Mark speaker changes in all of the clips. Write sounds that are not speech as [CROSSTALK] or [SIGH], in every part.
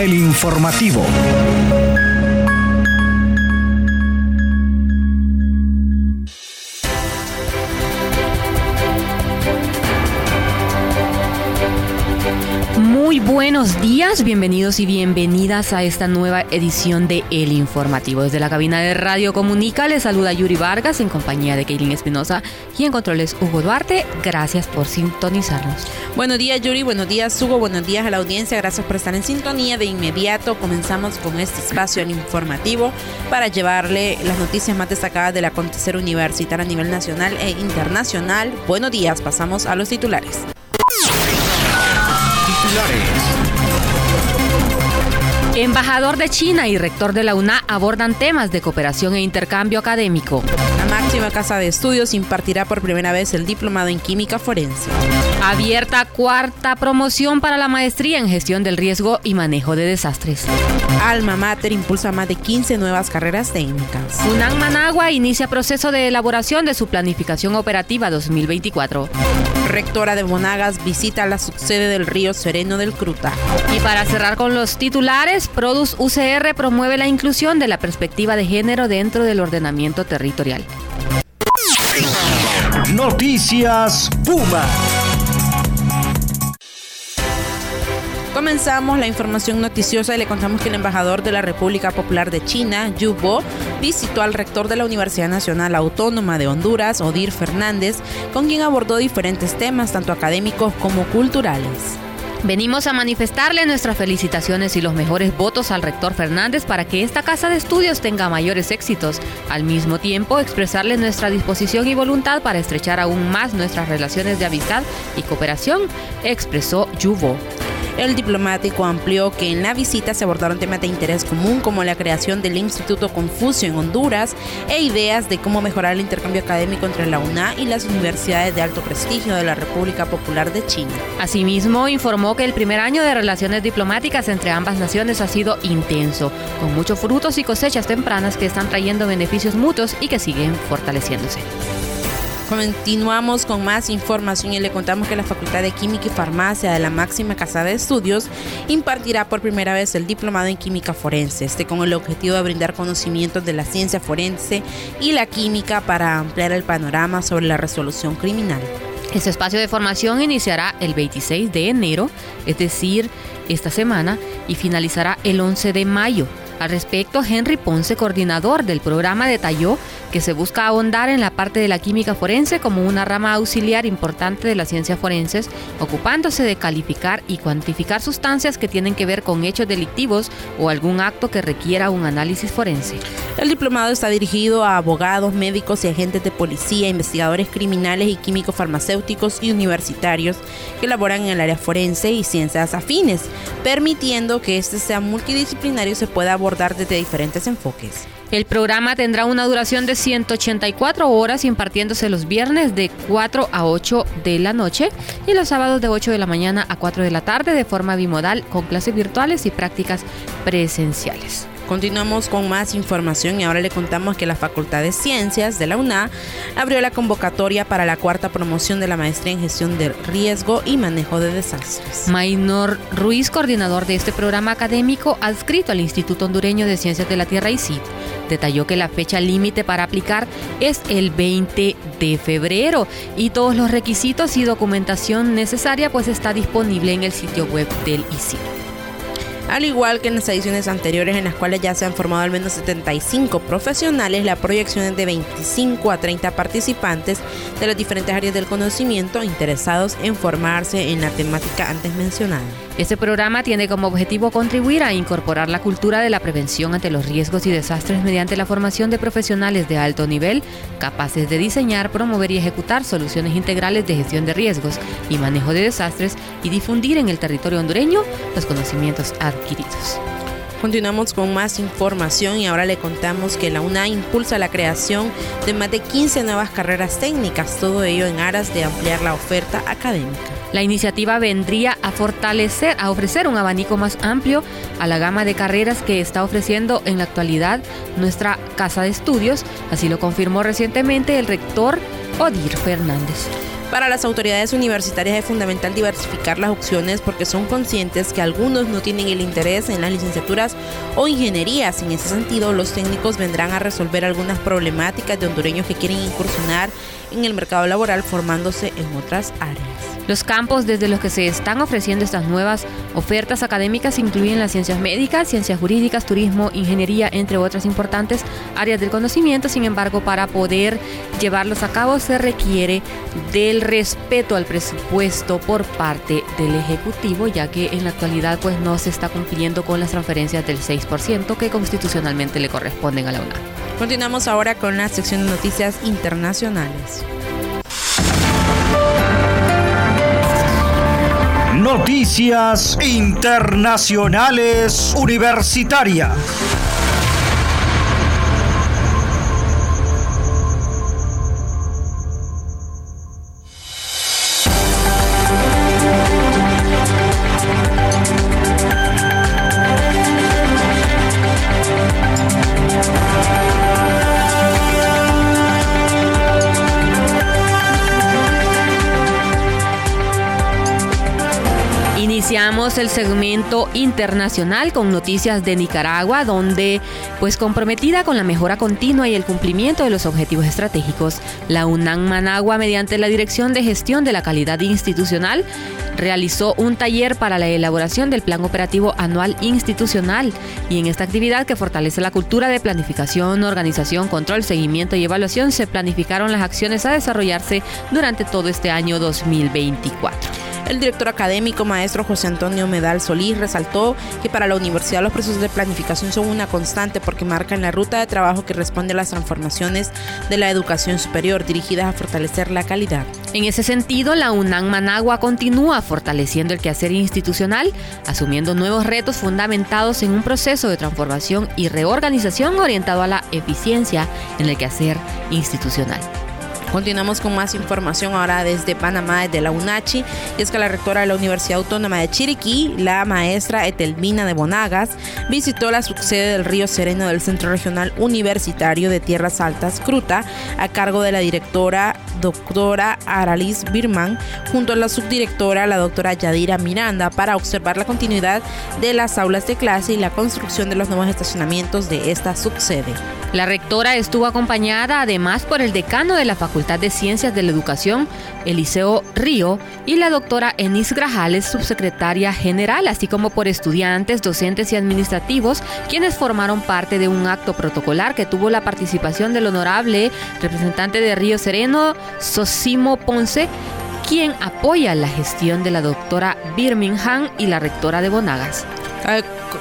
Speaker 1: el informativo.
Speaker 2: Buenos días, bienvenidos y bienvenidas a esta nueva edición de El Informativo. Desde la cabina de Radio Comunica les saluda Yuri Vargas en compañía de Kaylin Espinosa y en controles Hugo Duarte. Gracias por sintonizarnos.
Speaker 3: Buenos días Yuri, buenos días Hugo, buenos días a la audiencia, gracias por estar en sintonía. De inmediato comenzamos con este espacio El Informativo para llevarle las noticias más destacadas del acontecer universitario a nivel nacional e internacional. Buenos días, pasamos a los titulares.
Speaker 2: Embajador de China y rector de la UNA abordan temas de cooperación e intercambio académico.
Speaker 3: La máxima casa de estudios impartirá por primera vez el diplomado en química forense.
Speaker 2: Abierta cuarta promoción para la maestría en gestión del riesgo y manejo de desastres.
Speaker 3: Alma Mater impulsa más de 15 nuevas carreras técnicas.
Speaker 2: UNAM Managua inicia proceso de elaboración de su planificación operativa 2024.
Speaker 3: Rectora de Monagas visita la subsede del río Sereno del Cruta.
Speaker 2: Y para cerrar con los titulares, Produce UCR promueve la inclusión de la perspectiva de género dentro del ordenamiento territorial.
Speaker 1: Noticias Puma.
Speaker 3: Comenzamos la información noticiosa y le contamos que el embajador de la República Popular de China, Yu Bo, visitó al rector de la Universidad Nacional Autónoma de Honduras, Odir Fernández, con quien abordó diferentes temas, tanto académicos como culturales.
Speaker 2: Venimos a manifestarle nuestras felicitaciones y los mejores votos al rector Fernández para que esta casa de estudios tenga mayores éxitos. Al mismo tiempo, expresarle nuestra disposición y voluntad para estrechar aún más nuestras relaciones de amistad y cooperación, expresó Yubo.
Speaker 3: El diplomático amplió que en la visita se abordaron temas de interés común como la creación del Instituto Confucio en Honduras e ideas de cómo mejorar el intercambio académico entre la UNA y las universidades de alto prestigio de la República Popular de China.
Speaker 2: Asimismo, informó que el primer año de relaciones diplomáticas entre ambas naciones ha sido intenso, con muchos frutos y cosechas tempranas que están trayendo beneficios mutuos y que siguen fortaleciéndose.
Speaker 3: Continuamos con más información y le contamos que la Facultad de Química y Farmacia de la máxima casa de estudios impartirá por primera vez el diplomado en química forense, este con el objetivo de brindar conocimientos de la ciencia forense y la química para ampliar el panorama sobre la resolución criminal.
Speaker 2: Este espacio de formación iniciará el 26 de enero, es decir, esta semana, y finalizará el 11 de mayo. Al respecto, Henry Ponce, coordinador del programa, detalló que se busca ahondar en la parte de la química forense como una rama auxiliar importante de las ciencias forenses, ocupándose de calificar y cuantificar sustancias que tienen que ver con hechos delictivos o algún acto que requiera un análisis forense.
Speaker 3: El diplomado está dirigido a abogados, médicos y agentes de policía, investigadores criminales y químicos farmacéuticos y universitarios que laboran en el área forense y ciencias afines, permitiendo que este sea multidisciplinario y se pueda abordar desde diferentes enfoques.
Speaker 2: El programa tendrá una duración de 184 horas impartiéndose los viernes de 4 a 8 de la noche y los sábados de 8 de la mañana a 4 de la tarde de forma bimodal con clases virtuales y prácticas presenciales.
Speaker 3: Continuamos con más información y ahora le contamos que la Facultad de Ciencias de la UNA abrió la convocatoria para la cuarta promoción de la maestría en gestión de riesgo y manejo de desastres.
Speaker 2: Mainor Ruiz, coordinador de este programa académico adscrito al Instituto Hondureño de Ciencias de la Tierra ICIT, detalló que la fecha límite para aplicar es el 20 de febrero y todos los requisitos y documentación necesaria pues está disponible en el sitio web del ICIT
Speaker 3: al igual que en las ediciones anteriores en las cuales ya se han formado al menos 75 profesionales, la proyección es de 25 a 30 participantes de las diferentes áreas del conocimiento interesados en formarse en la temática antes mencionada.
Speaker 2: Este programa tiene como objetivo contribuir a incorporar la cultura de la prevención ante los riesgos y desastres mediante la formación de profesionales de alto nivel capaces de diseñar, promover y ejecutar soluciones integrales de gestión de riesgos y manejo de desastres y difundir en el territorio hondureño los conocimientos adquiridos.
Speaker 3: Continuamos con más información y ahora le contamos que la UNA impulsa la creación de más de 15 nuevas carreras técnicas, todo ello en aras de ampliar la oferta académica.
Speaker 2: La iniciativa vendría a fortalecer, a ofrecer un abanico más amplio a la gama de carreras que está ofreciendo en la actualidad nuestra casa de estudios, así lo confirmó recientemente el rector Odir Fernández.
Speaker 3: Para las autoridades universitarias es fundamental diversificar las opciones porque son conscientes que algunos no tienen el interés en las licenciaturas o ingenierías. En ese sentido, los técnicos vendrán a resolver algunas problemáticas de hondureños que quieren incursionar en el mercado laboral formándose en otras áreas.
Speaker 2: Los campos desde los que se están ofreciendo estas nuevas ofertas académicas incluyen las ciencias médicas, ciencias jurídicas, turismo, ingeniería, entre otras importantes áreas del conocimiento. Sin embargo, para poder llevarlos a cabo se requiere del respeto al presupuesto por parte del Ejecutivo, ya que en la actualidad pues no se está cumpliendo con las transferencias del 6% que constitucionalmente le corresponden a la UNAM.
Speaker 3: Continuamos ahora con la sección de noticias internacionales.
Speaker 1: Noticias Internacionales Universitarias.
Speaker 2: El segmento internacional con noticias de Nicaragua, donde, pues comprometida con la mejora continua y el cumplimiento de los objetivos estratégicos, la UNAM Managua, mediante la Dirección de Gestión de la Calidad Institucional, realizó un taller para la elaboración del Plan Operativo Anual Institucional y en esta actividad que fortalece la cultura de planificación, organización, control, seguimiento y evaluación se planificaron las acciones a desarrollarse durante todo este año 2024.
Speaker 3: El director académico, maestro José Antonio Medal Solís, resaltó que para la universidad los procesos de planificación son una constante porque marcan la ruta de trabajo que responde a las transformaciones de la educación superior dirigidas a fortalecer la calidad.
Speaker 2: En ese sentido, la UNAM Managua continúa fortaleciendo el quehacer institucional, asumiendo nuevos retos fundamentados en un proceso de transformación y reorganización orientado a la eficiencia en el quehacer institucional.
Speaker 3: Continuamos con más información ahora desde Panamá, desde la UNACHI. Es que la rectora de la Universidad Autónoma de Chiriquí, la maestra Etelvina de Bonagas, visitó la subsede del Río Sereno del Centro Regional Universitario de Tierras Altas, Cruta, a cargo de la directora doctora Aralis Birman, junto a la subdirectora, la doctora Yadira Miranda, para observar la continuidad de las aulas de clase y la construcción de los nuevos estacionamientos de esta subsede.
Speaker 2: La rectora estuvo acompañada además por el decano de la Facultad de Ciencias de la Educación, Eliseo Río, y la doctora Enis Grajales, subsecretaria general, así como por estudiantes, docentes y administrativos, quienes formaron parte de un acto protocolar que tuvo la participación del honorable representante de Río Sereno, Sosimo Ponce, quien apoya la gestión de la doctora Birmingham y la rectora de Bonagas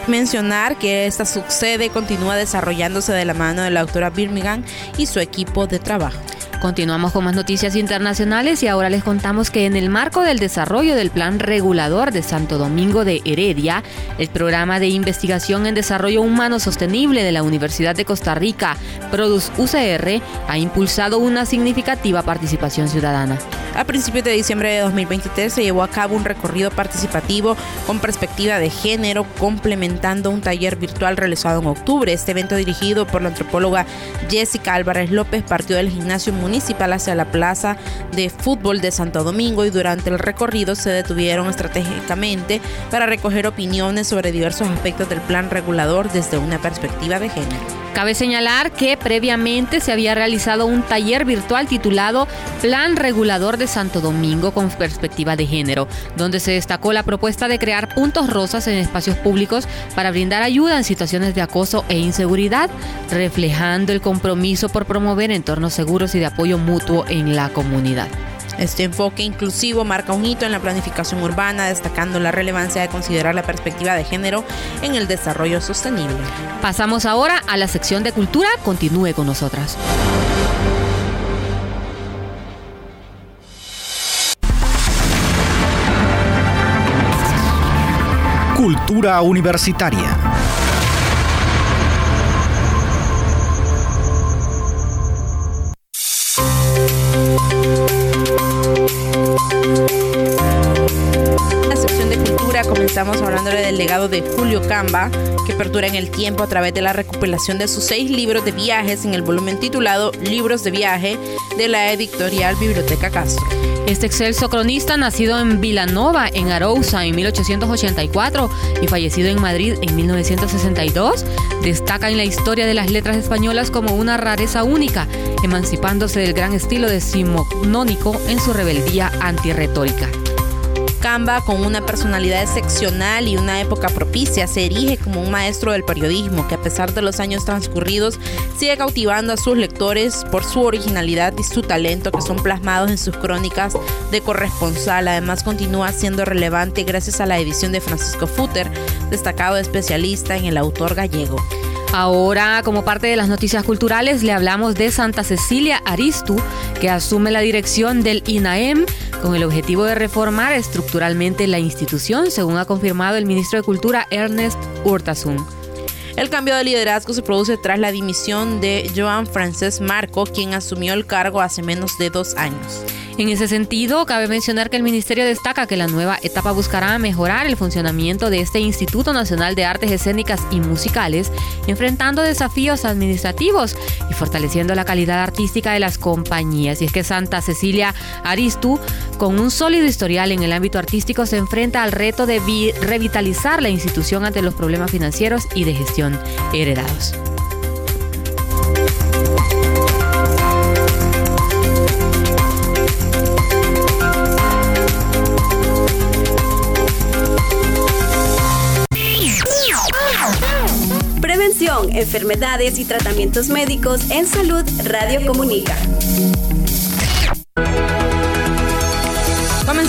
Speaker 3: mencionar que esta sucede continúa desarrollándose de la mano de la doctora Birmingham y su equipo de trabajo.
Speaker 2: Continuamos con más noticias internacionales y ahora les contamos que en el marco del desarrollo del Plan Regulador de Santo Domingo de Heredia, el programa de investigación en desarrollo humano sostenible de la Universidad de Costa Rica, Produce UCR, ha impulsado una significativa participación ciudadana.
Speaker 3: A principios de diciembre de 2023 se llevó a cabo un recorrido participativo con perspectiva de género, complementando un taller virtual realizado en octubre. Este evento dirigido por la antropóloga Jessica Álvarez López partió del gimnasio municipal hacia la plaza de fútbol de Santo Domingo y durante el recorrido se detuvieron estratégicamente para recoger opiniones sobre diversos aspectos del plan regulador desde una perspectiva de género.
Speaker 2: Cabe señalar que previamente se había realizado un taller virtual titulado Plan Regulador de Santo Domingo con perspectiva de género, donde se destacó la propuesta de crear puntos rosas en espacios públicos para brindar ayuda en situaciones de acoso e inseguridad, reflejando el compromiso por promover entornos seguros y de apoyo mutuo en la comunidad.
Speaker 3: Este enfoque inclusivo marca un hito en la planificación urbana, destacando la relevancia de considerar la perspectiva de género en el desarrollo sostenible.
Speaker 2: Pasamos ahora a la sección de cultura. Continúe con nosotras.
Speaker 1: Cultura universitaria.
Speaker 3: Legado de Julio Camba, que perdura en el tiempo a través de la recopilación de sus seis libros de viajes en el volumen titulado Libros de viaje de la editorial Biblioteca Castro.
Speaker 2: Este excelso cronista, nacido en Vilanova, en Arousa, en 1884 y fallecido en Madrid en 1962, destaca en la historia de las letras españolas como una rareza única, emancipándose del gran estilo decimonónico en su rebeldía antirretórica.
Speaker 3: Camba, con una personalidad excepcional y una época propicia, se erige como un maestro del periodismo que a pesar de los años transcurridos sigue cautivando a sus lectores por su originalidad y su talento que son plasmados en sus crónicas de corresponsal. Además continúa siendo relevante gracias a la edición de Francisco Futter, destacado especialista en el autor gallego.
Speaker 2: Ahora, como parte de las noticias culturales, le hablamos de Santa Cecilia Aristu, que asume la dirección del INAEM con el objetivo de reformar estructuralmente la institución, según ha confirmado el ministro de Cultura Ernest Urtasun.
Speaker 3: El cambio de liderazgo se produce tras la dimisión de Joan Frances Marco, quien asumió el cargo hace menos de dos años.
Speaker 2: En ese sentido, cabe mencionar que el Ministerio destaca que la nueva etapa buscará mejorar el funcionamiento de este Instituto Nacional de Artes Escénicas y Musicales, enfrentando desafíos administrativos y fortaleciendo la calidad artística de las compañías. Y es que Santa Cecilia Aristu, con un sólido historial en el ámbito artístico, se enfrenta al reto de revitalizar la institución ante los problemas financieros y de gestión heredados.
Speaker 4: Enfermedades y tratamientos médicos en salud Radio Comunica.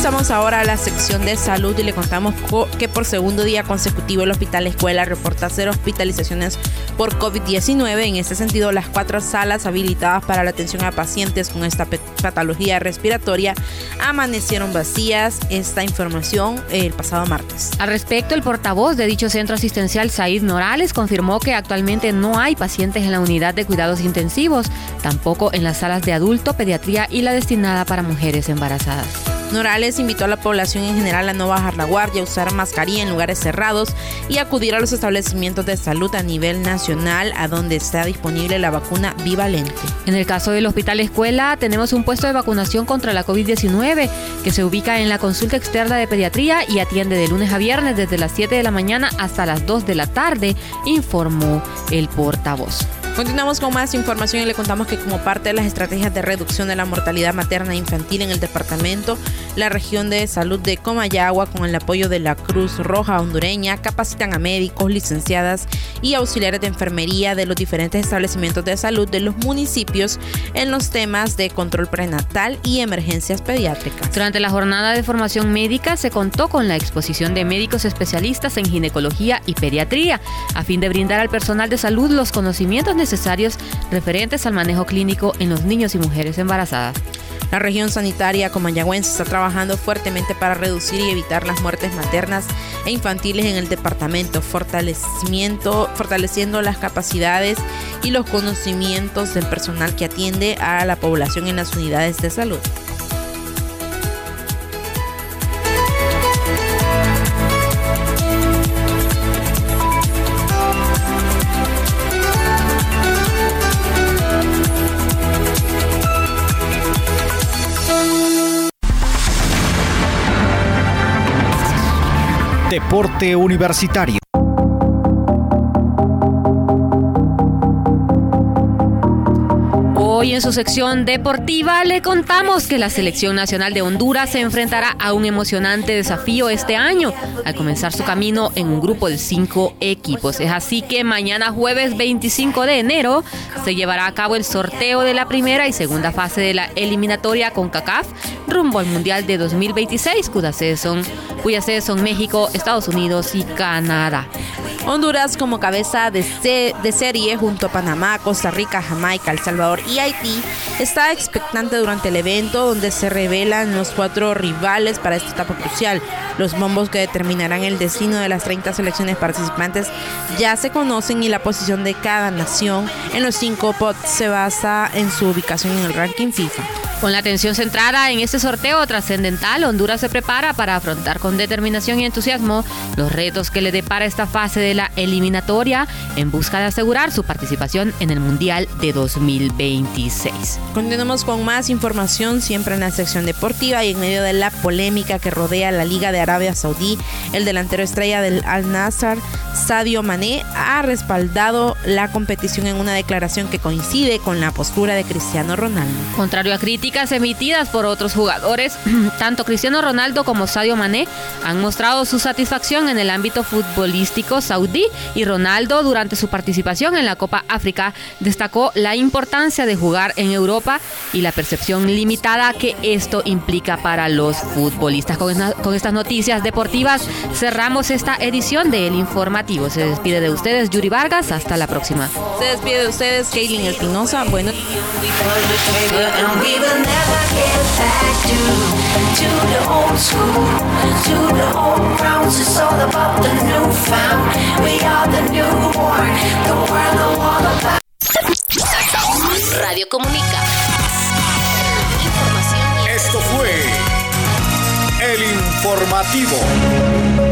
Speaker 3: Comenzamos ahora la sección de salud y le contamos que por segundo día consecutivo el Hospital Escuela reporta cero hospitalizaciones por COVID-19. En este sentido, las cuatro salas habilitadas para la atención a pacientes con esta patología respiratoria amanecieron vacías. Esta información el pasado martes.
Speaker 2: Al respecto, el portavoz de dicho centro asistencial, Said Norales, confirmó que actualmente no hay pacientes en la unidad de cuidados intensivos, tampoco en las salas de adulto, pediatría y la destinada para mujeres embarazadas.
Speaker 3: Norales invitó a la población en general a no bajar la guardia, usar mascarilla en lugares cerrados y acudir a los establecimientos de salud a nivel nacional a donde está disponible la vacuna bivalente.
Speaker 2: En el caso del Hospital Escuela tenemos un puesto de vacunación contra la COVID-19 que se ubica en la consulta externa de pediatría y atiende de lunes a viernes desde las 7 de la mañana hasta las 2 de la tarde, informó el portavoz.
Speaker 3: Continuamos con más información y le contamos que como parte de las estrategias de reducción de la mortalidad materna e infantil en el departamento, la región de salud de Comayagua, con el apoyo de la Cruz Roja hondureña, capacitan a médicos, licenciadas y auxiliares de enfermería de los diferentes establecimientos de salud de los municipios en los temas de control prenatal y emergencias pediátricas.
Speaker 2: Durante la jornada de formación médica se contó con la exposición de médicos especialistas en ginecología y pediatría, a fin de brindar al personal de salud los conocimientos necesarios necesarios referentes al manejo clínico en los niños y mujeres embarazadas.
Speaker 3: La región sanitaria comayagüense está trabajando fuertemente para reducir y evitar las muertes maternas e infantiles en el departamento, fortalecimiento, fortaleciendo las capacidades y los conocimientos del personal que atiende a la población en las unidades de salud.
Speaker 1: Deporte Universitario.
Speaker 2: Hoy en su sección deportiva le contamos que la Selección Nacional de Honduras se enfrentará a un emocionante desafío este año al comenzar su camino en un grupo de cinco equipos. Es así que mañana jueves 25 de enero se llevará a cabo el sorteo de la primera y segunda fase de la eliminatoria con CACAF rumbo al Mundial de 2026 cuyas son, cuyas sedes son México, Estados Unidos y Canadá.
Speaker 3: Honduras como cabeza de, de, serie junto a Panamá, Costa Rica, Jamaica, El Salvador y Haití está expectante durante el evento donde se revelan los cuatro rivales para esta etapa crucial. Los bombos que determinarán el destino de las 30 selecciones participantes ya se conocen y la posición de cada nación en los cinco pots se basa en su ubicación en el ranking FIFA.
Speaker 2: Con la atención centrada en este sorteo trascendental, Honduras se prepara para afrontar con determinación y entusiasmo los retos que le depara esta fase de la eliminatoria en busca de asegurar su participación en el Mundial de 2026.
Speaker 3: Continuamos con más información siempre en la sección deportiva y en medio de la polémica que rodea la Liga de Arabia Saudí, el delantero estrella del Al Nassr, Sadio Mané, ha respaldado la competición en una declaración que coincide con la postura de Cristiano Ronaldo.
Speaker 2: Contrario a críticas emitidas por otros jugadores, [CLEARS THROAT] tanto Cristiano Ronaldo como Sadio Mané han mostrado su satisfacción en el ámbito futbolístico saudí y Ronaldo durante su participación en la Copa África destacó la importancia de jugar en Europa y la percepción limitada que esto implica para los futbolistas. Con, con estas noticias deportivas cerramos esta edición de El Informativo. Se despide de ustedes Yuri Vargas, hasta la próxima.
Speaker 3: Se despide de ustedes Kaylin Espinosa. Bueno. Never get back to to the old school, to the old grounds. It's all about the newfound. We are the newborn, the world of all about. Radio Comunica.
Speaker 1: Información. Esto fue el informativo.